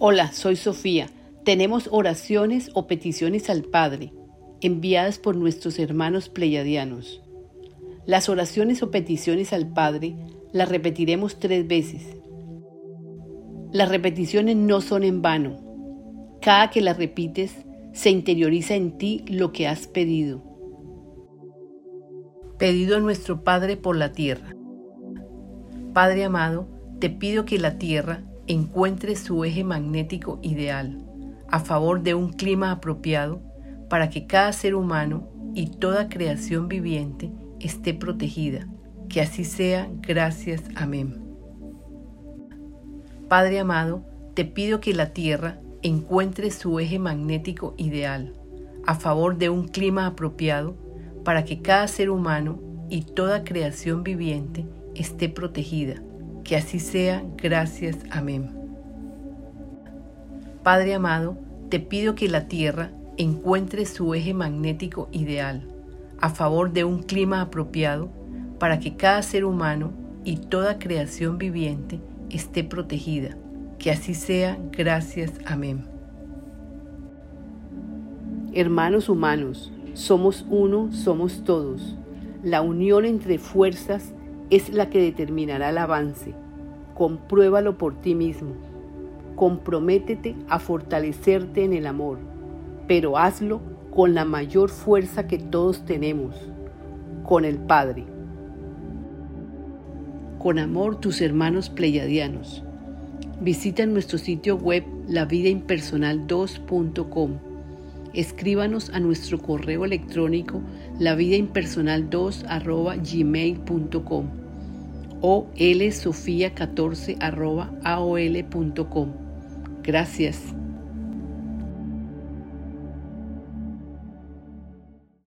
Hola, soy Sofía. Tenemos oraciones o peticiones al Padre, enviadas por nuestros hermanos pleyadianos. Las oraciones o peticiones al Padre las repetiremos tres veces. Las repeticiones no son en vano. Cada que las repites, se interioriza en ti lo que has pedido. Pedido a nuestro Padre por la tierra. Padre amado, te pido que la tierra encuentre su eje magnético ideal a favor de un clima apropiado para que cada ser humano y toda creación viviente esté protegida. Que así sea, gracias, amén. Padre amado, te pido que la Tierra encuentre su eje magnético ideal a favor de un clima apropiado para que cada ser humano y toda creación viviente esté protegida que así sea, gracias, amén. Padre amado, te pido que la Tierra encuentre su eje magnético ideal a favor de un clima apropiado para que cada ser humano y toda creación viviente esté protegida. Que así sea, gracias, amén. Hermanos humanos, somos uno, somos todos. La unión entre fuerzas es la que determinará el avance. Compruébalo por ti mismo. Comprométete a fortalecerte en el amor, pero hazlo con la mayor fuerza que todos tenemos, con el Padre. Con amor tus hermanos pleyadianos. Visita nuestro sitio web lavidaimpersonal2.com. Escríbanos a nuestro correo electrónico lavidaimpersonal2.gmail.com o lsofia14.aol.com. Gracias.